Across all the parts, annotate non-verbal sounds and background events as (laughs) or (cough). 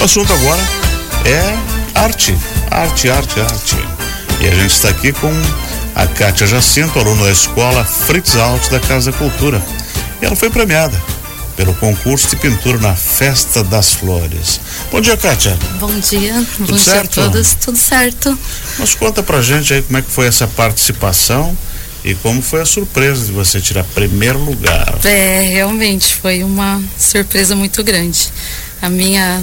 O assunto agora é arte, arte, arte, arte. E a gente está aqui com a Kátia Jacinto, aluna da escola Fritz Alt da Casa Cultura. E ela foi premiada pelo concurso de pintura na Festa das Flores. Bom dia, Kátia. Bom dia, Tudo bom certo? dia a todos, tudo certo. Mas conta pra gente aí como é que foi essa participação e como foi a surpresa de você tirar primeiro lugar. É, realmente foi uma surpresa muito grande. A minha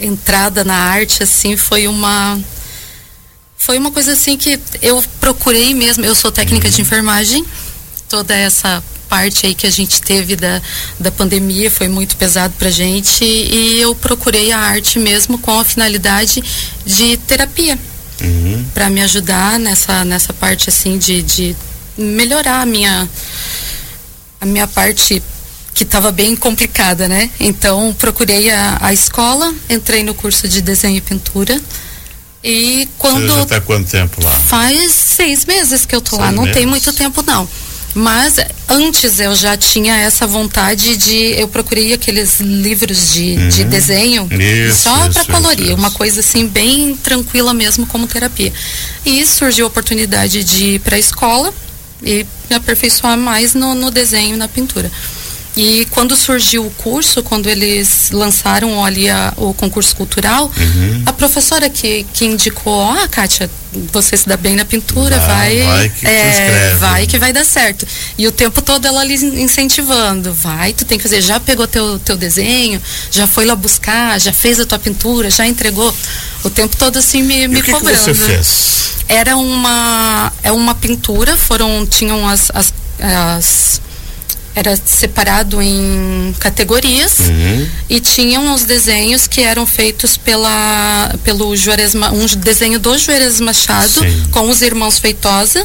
entrada na arte, assim, foi uma. Foi uma coisa assim que eu procurei mesmo. Eu sou técnica de enfermagem, toda essa parte aí que a gente teve da, da pandemia foi muito pesado pra gente e eu procurei a arte mesmo com a finalidade de terapia. Uhum. para me ajudar nessa nessa parte assim de, de melhorar a minha a minha parte que estava bem complicada, né? Então procurei a, a escola, entrei no curso de desenho e pintura e quando Você já tá quanto tempo lá? faz seis meses que eu tô lá, Seis não tem meses. muito tempo não. Mas antes eu já tinha essa vontade de. Eu procurei aqueles livros de, de desenho Uhum. Isso, só para colorir, isso, uma coisa assim bem tranquila mesmo como terapia. E surgiu a oportunidade de ir para a escola e me aperfeiçoar mais no, no desenho e na pintura. E quando surgiu o curso, quando eles lançaram ali a- o concurso cultural, Uhum. a professora que, que indicou, ah, Kátia, você se dá bem na pintura, Vai, vai, que é, vai que vai dar certo. E o tempo todo ela ali incentivando, vai, tu tem que fazer, já pegou teu, teu desenho, já foi lá buscar, já fez a tua pintura, já entregou. O tempo todo assim me, E me o que, que cobrando. você fez? Era uma é uma pintura, foram tinham as, as, as- era separado em categorias Uhum. e tinham os desenhos que eram feitos pela pelo Juarez um desenho do Juarez Machado Sim. com os irmãos Feitosa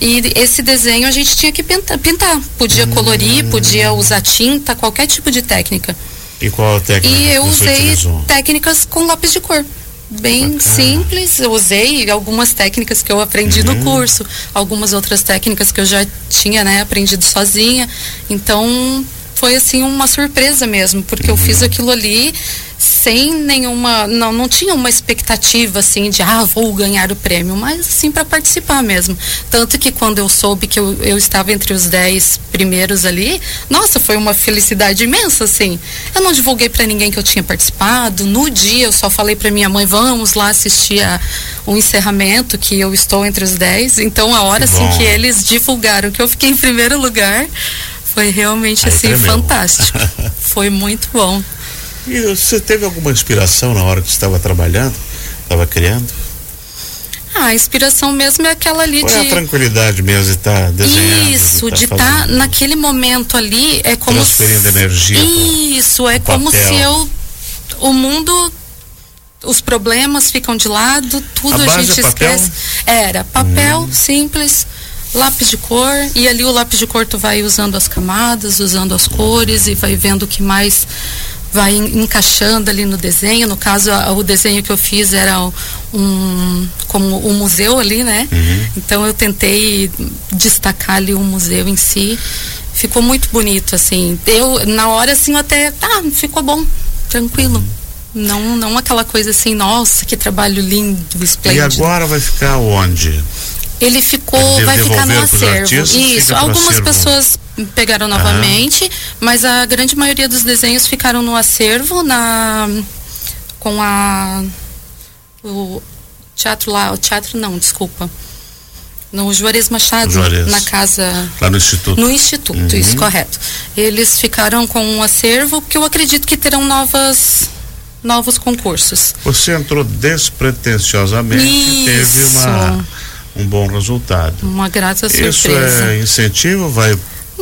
e esse desenho a gente tinha que pintar, pintar. podia colorir, podia usar tinta, qualquer tipo de técnica. E qual a técnica E eu usei utilizou? técnicas com lápis de cor. Bem simples, eu usei algumas técnicas que eu aprendi Uhum. no curso, algumas outras técnicas que eu já tinha, né, aprendido sozinha. Então, foi assim uma surpresa mesmo, porque eu Uhum. fiz aquilo ali sem nenhuma, não, não tinha uma expectativa assim de ah, vou ganhar o prêmio, mas assim para participar mesmo. Tanto que quando eu soube que eu, eu estava entre os 10 primeiros ali, nossa, foi uma felicidade imensa assim. Eu não divulguei para ninguém que eu tinha participado. No dia eu só falei para minha mãe, vamos lá assistir a, o encerramento que eu estou entre os 10. Então a hora Que assim bom. que eles divulgaram que eu fiquei em primeiro lugar, foi realmente Aí assim tremeu. fantástico. (laughs) foi muito bom. E você teve alguma inspiração na hora que estava trabalhando? Estava criando? Ah, a inspiração mesmo é aquela ali Ou é a de. tranquilidade mesmo de estar desenhando? Isso, de tá estar fazendo? naquele momento ali é como Transferindo se- energia Isso, é como papel. se eu o mundo os problemas ficam de lado, tudo A a, gente é? Hum. esquece. Era papel simples, lápis de cor e ali o lápis de cor tu vai usando as camadas, usando as cores e vai vendo o que mais vai en- encaixando ali no desenho. No caso, a- o desenho que eu fiz era um como um museu ali, né? Uhum. Então eu tentei destacar ali o museu em si. Ficou muito bonito, assim. Eu, na hora, assim, eu até, ah, ficou bom, tranquilo. Não, não aquela coisa assim, nossa, que trabalho lindo, E esplêndido. agora vai ficar onde? Ele ficou, Deve vai ficar no acervo. Isso, algumas acervo. pessoas pegaram novamente, mas a grande maioria dos desenhos ficaram no acervo, na com a o teatro lá, o teatro não, desculpa. No Juarez Machado, Juarez. na casa Lá no Instituto? no instituto, isso correto. Eles ficaram com um acervo porque eu acredito que terão novas novos concursos. Você entrou despretensiosamente e teve Isso. uma, um bom resultado. Uma grata Isso surpresa. é incentivo? Vai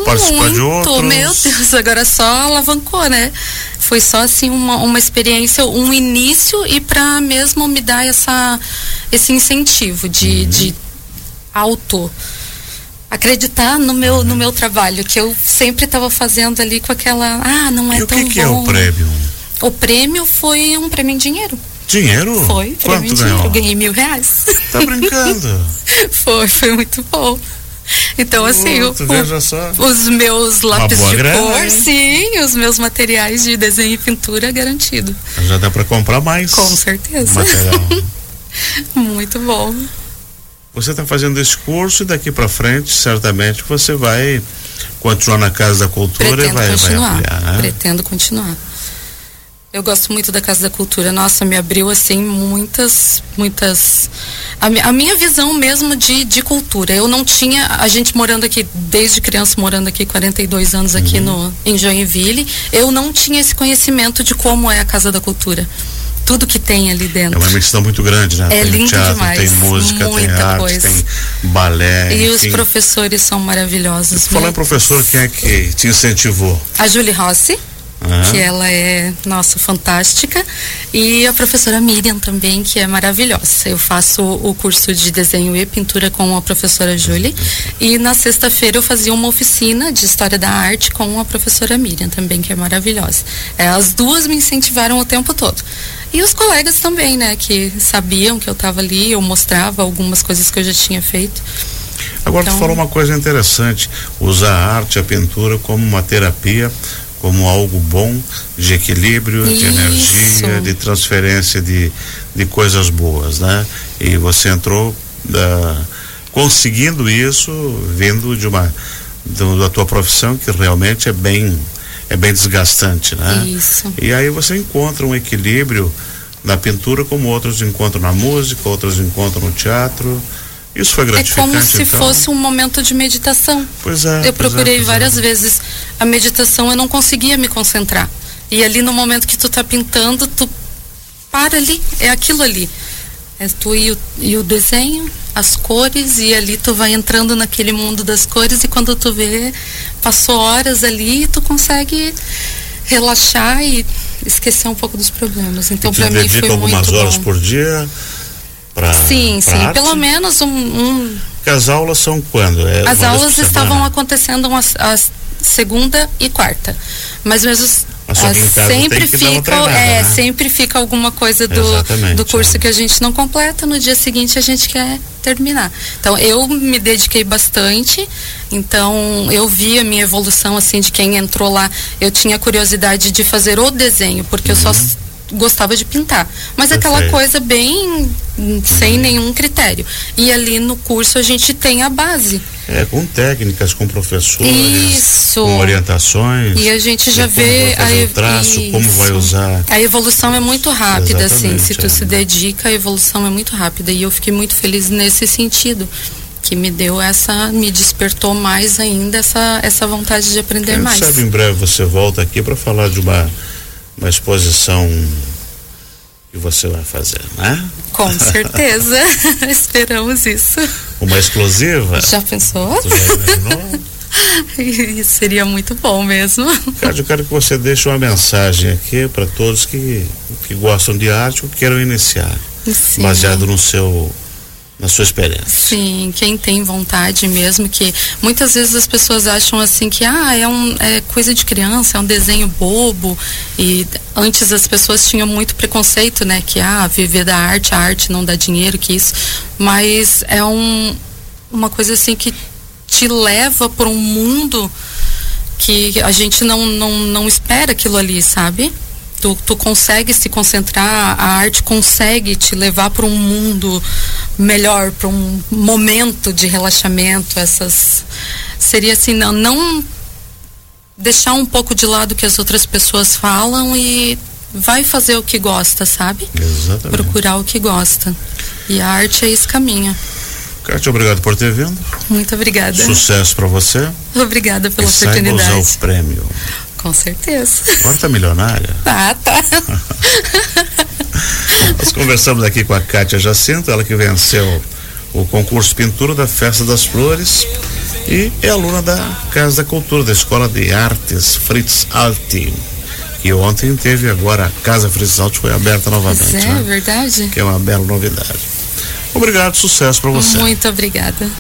participar de Muito, outros? meu Deus, agora só alavancou, né? Foi só assim uma, uma experiência, um início e para mesmo me dar essa, esse incentivo Uhum. de, de auto acreditar no meu, no meu trabalho, que eu sempre estava fazendo ali com aquela, ah, não é E o tão que, bom. que é o prêmio? O prêmio foi um prêmio em dinheiro. Dinheiro? Foi, prêmio Quanto dinheiro. ganhou? Eu ganhei mil reais. Tá brincando? (laughs) foi, foi muito bom. Então, assim, o, os meus lápis de grana, cor, hein? sim, os meus materiais de desenho e pintura garantido. Já dá para comprar mais. Com certeza. (laughs) Muito bom. Você está fazendo esse curso e daqui para frente, certamente, você vai continuar na Casa da Cultura Pretendo e vai, continuar, vai ampliar, né? Pretendo continuar. Eu gosto muito da Casa da Cultura. Nossa, me abriu assim muitas, muitas. A, a, minha visão mesmo de, de cultura. Eu não tinha. A gente morando aqui, desde criança morando aqui, 42 anos aqui uhum. no, em Joinville, eu não tinha esse conhecimento de como é a Casa da Cultura. Tudo que tem ali dentro. É uma imensidão muito grande, né? É tem lindo teatro, demais. tem música, Muita tem arte, coisa. tem balé. E enfim. os professores são maravilhosos. Falar em professor, quem é que te incentivou? A Julie Rossi que ela é, nossa, fantástica. E a professora Miriam também, que é maravilhosa. Eu faço o curso de desenho e pintura com a professora Julie. E na sexta-feira eu fazia uma oficina de história da arte com a professora Miriam também, que é maravilhosa. É, as duas me incentivaram o tempo todo. E os colegas também, né, que sabiam que eu estava ali, eu mostrava algumas coisas que eu já tinha feito. Agora então... tu falou uma coisa interessante, usar a arte, a pintura como uma terapia como algo bom de equilíbrio, Isso. de energia, de transferência de, de coisas boas, né? E você entrou uh, conseguindo isso vindo de uma do, da tua profissão que realmente é bem é bem desgastante, né? Isso. E aí você encontra um equilíbrio na pintura como outros encontram na música, outros encontram no teatro. Isso foi gratificante. É como se então? fosse um momento de meditação. Pois é. Eu procurei é, várias é. vezes a meditação, eu não conseguia me concentrar. E ali no momento que tu tá pintando, tu para ali, é aquilo ali. É tu e o, e o desenho, as cores, e ali tu vai entrando naquele mundo das cores, e quando tu vê, passou horas ali e tu consegue relaxar e esquecer um pouco dos problemas. Então, para mim foi algumas muito horas bom. por dia Pra, sim, pra sim, arte? pelo menos um. um... Porque as aulas são quando? É as aulas estavam acontecendo as, as segunda e quarta, mas mesmo sempre fica, treinada, é, né? sempre fica alguma coisa do, Exatamente, do curso é. que a gente não completa, no dia seguinte a gente quer terminar. Então eu me dediquei bastante, então eu vi a minha evolução assim de quem entrou lá. Eu tinha curiosidade de fazer o desenho, porque eu só Uhum. Gostava de pintar, mas aquela Perfeito. coisa bem sem nenhum critério. E ali no curso a gente tem a base. É, com técnicas, com professores, Isso. com orientações. E a gente já vê a o traço, como vai isso. usar. A evolução é muito rápida, assim. Exatamente, Se tu é. se dedica, a evolução é muito rápida. E eu fiquei muito feliz nesse sentido. Que me deu essa, me despertou mais ainda essa, essa vontade de aprender Quem mais. sabe em breve você volta aqui para falar de uma, uma exposição que você vai fazer, né? Com certeza. (laughs) Esperamos isso. Uma exclusiva. Já pensou? Já? Isso (laughs) seria muito bom mesmo. Ricardo, eu quero que você deixe uma mensagem aqui para todos que, que gostam de arte ou que queiram iniciar, Sim. baseado no seu, na sua experiência. Sim, quem tem vontade mesmo, que muitas vezes as pessoas acham assim que ah, é, um, é coisa de criança, é um desenho bobo. E antes as pessoas tinham muito preconceito, né? Que ah, viver da arte, a arte não dá dinheiro, que isso. Mas é um, uma coisa assim que te leva para um mundo que a gente não, não, não espera aquilo ali, sabe? Tu, tu consegue se concentrar, a arte consegue te levar para um mundo melhor, para um momento de relaxamento. Essas seria assim, não, não deixar um pouco de lado o que as outras pessoas falam e vai fazer o que gosta, sabe? Exatamente. Procurar o que gosta. E a arte é esse caminho. Cátia, obrigado por ter vindo. Muito obrigada. Sucesso para você. Obrigada pela e saiba usar oportunidade. o prêmio. Com certeza. Agora tá milionária. Ah, tá. (laughs) Nós conversamos aqui com a Kátia Jacinto, ela que venceu o concurso Pintura da Festa das Flores e é aluna da Casa da Cultura, da Escola de Artes Fritz Alti. E ontem teve agora a Casa Fritz Alti foi aberta novamente, Pois é, né? verdade. Que é uma bela novidade. Obrigado, sucesso para você. Muito obrigada.